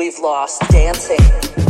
we've lost dancing.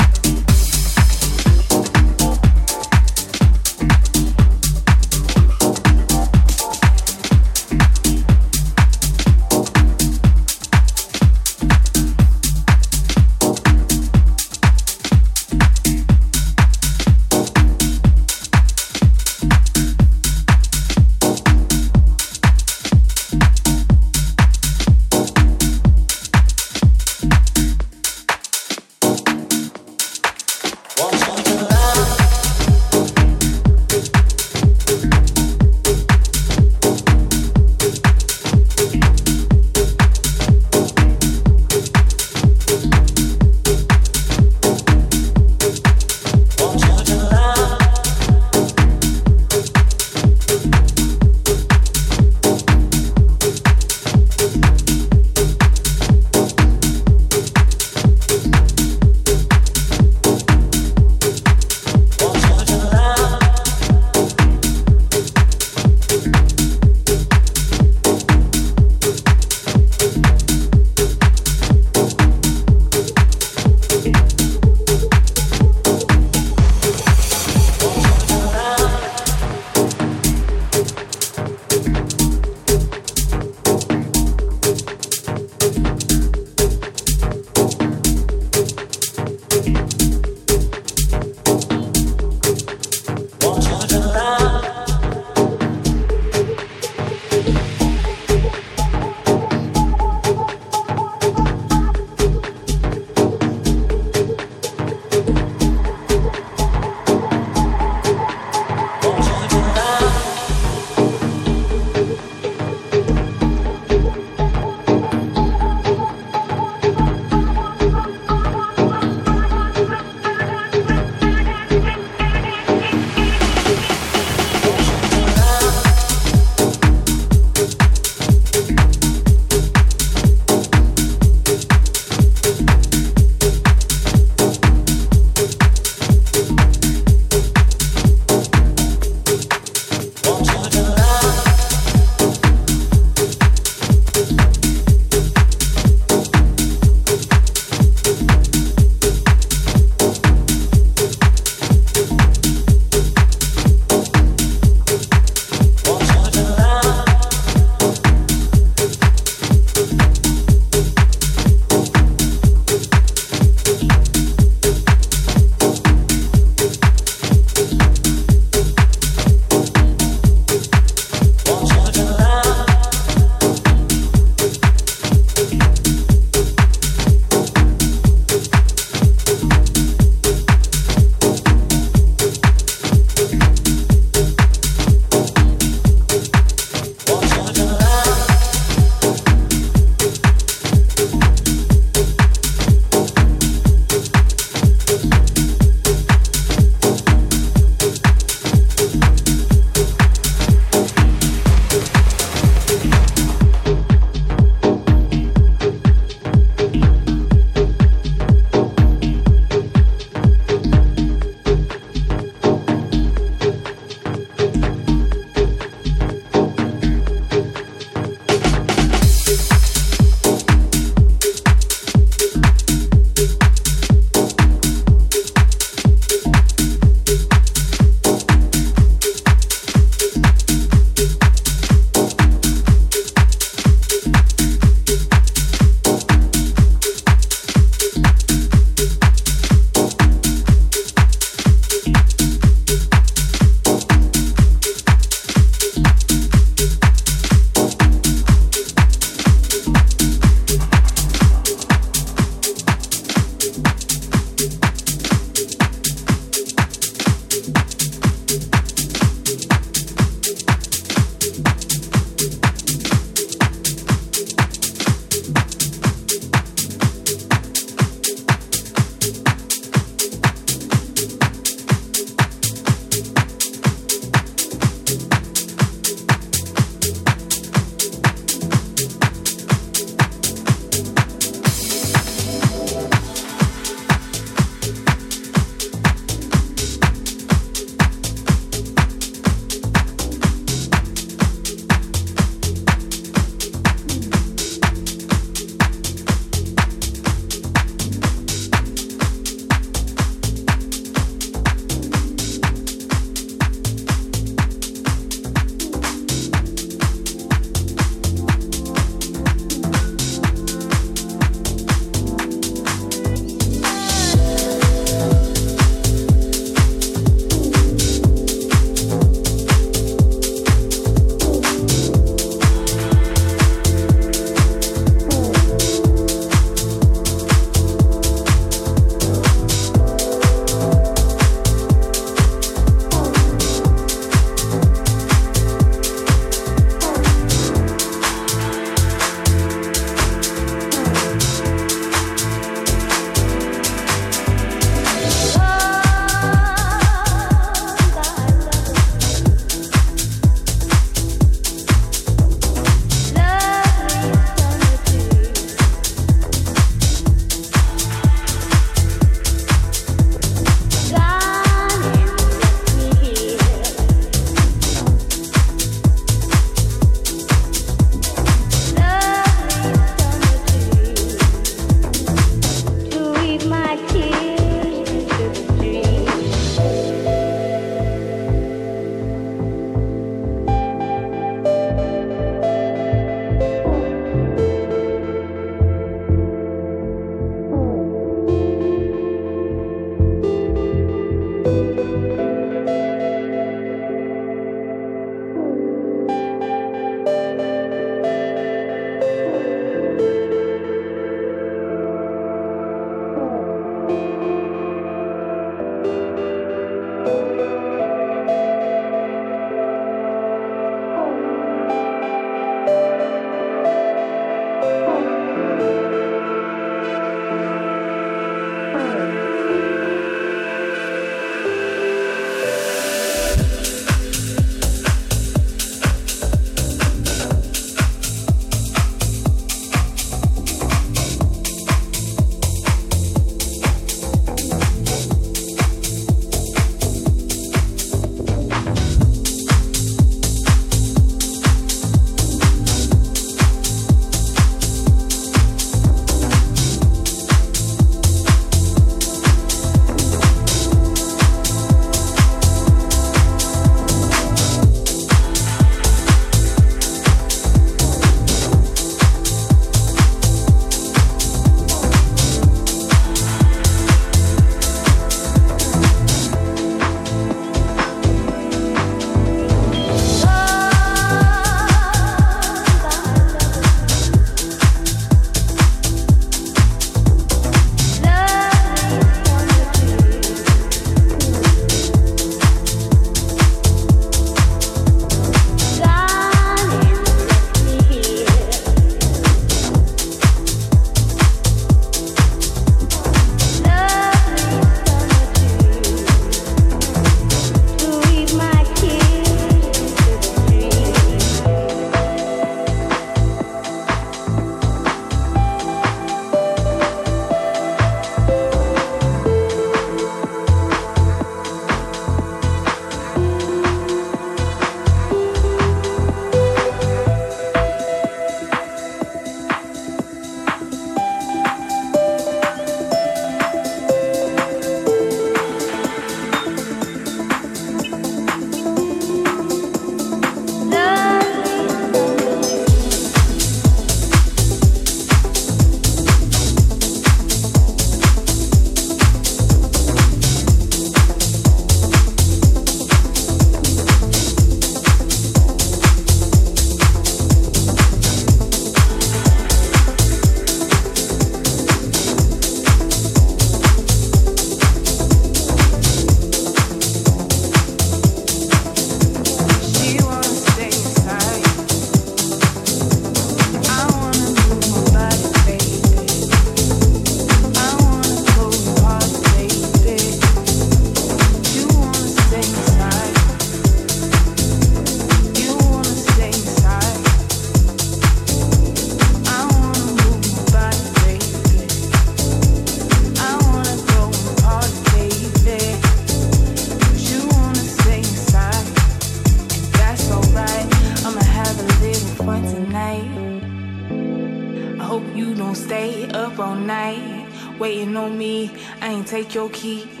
Take your keys.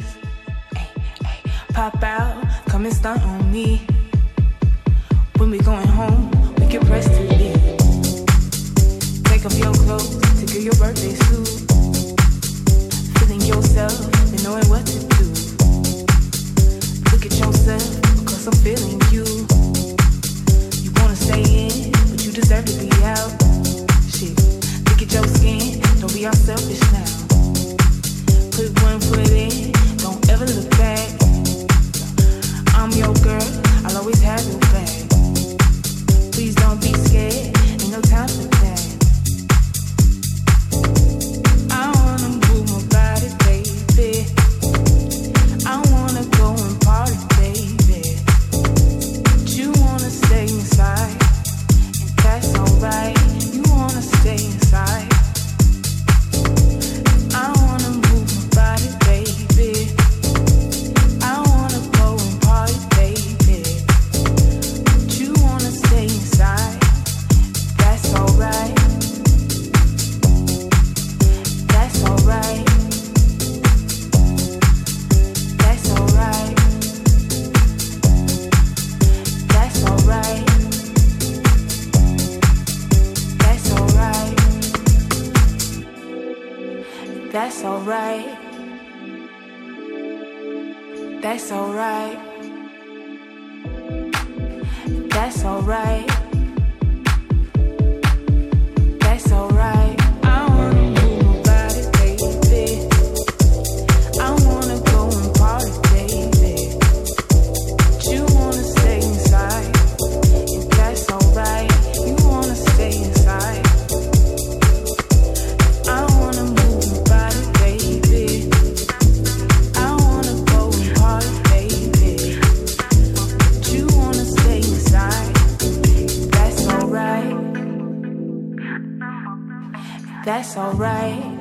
That's alright.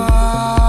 Could